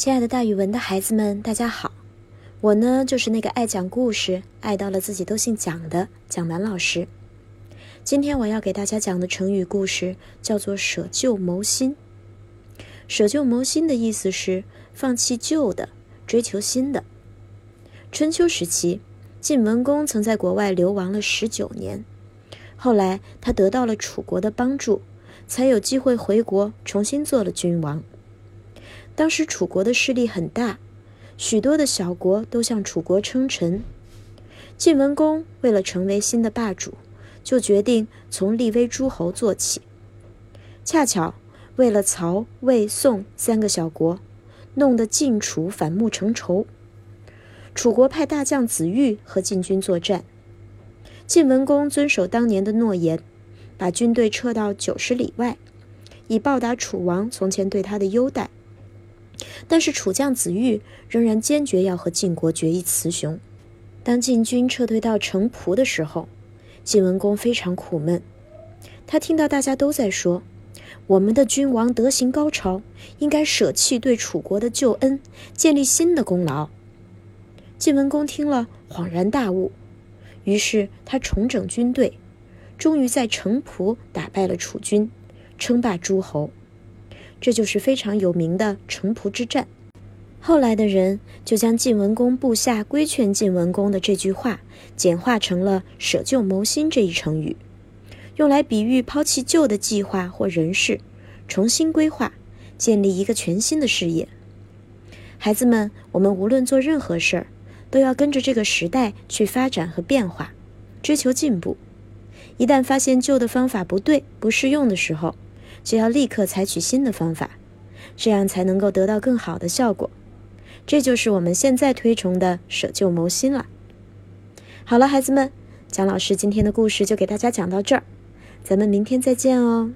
亲爱的，大语文的孩子们，大家好！我呢，就是那个爱讲故事、爱到了自己都姓蒋的蒋楠老师。今天我要给大家讲的成语故事叫做“舍旧谋新”。舍旧谋新的意思是放弃旧的，追求新的。春秋时期，晋文公曾在国外流亡了十九年，后来他得到了楚国的帮助，才有机会回国重新做了君王。当时楚国的势力很大，许多的小国都向楚国称臣。晋文公为了成为新的霸主，就决定从立威诸侯做起。恰巧为了曹、魏、宋三个小国，弄得晋楚反目成仇。楚国派大将子玉和晋军作战。晋文公遵守当年的诺言，把军队撤到九十里外，以报答楚王从前对他的优待。但是楚将子玉仍然坚决要和晋国决一雌雄。当晋军撤退到城濮的时候，晋文公非常苦闷。他听到大家都在说：“我们的君王德行高超，应该舍弃对楚国的旧恩，建立新的功劳。”晋文公听了恍然大悟，于是他重整军队，终于在城濮打败了楚军，称霸诸侯。这就是非常有名的城濮之战。后来的人就将晋文公部下规劝晋文公的这句话，简化成了“舍旧谋新”这一成语，用来比喻抛弃旧的计划或人事，重新规划，建立一个全新的事业。孩子们，我们无论做任何事儿，都要跟着这个时代去发展和变化，追求进步。一旦发现旧的方法不对、不适用的时候，就要立刻采取新的方法，这样才能够得到更好的效果。这就是我们现在推崇的舍旧谋新了。好了，孩子们，蒋老师今天的故事就给大家讲到这儿，咱们明天再见哦。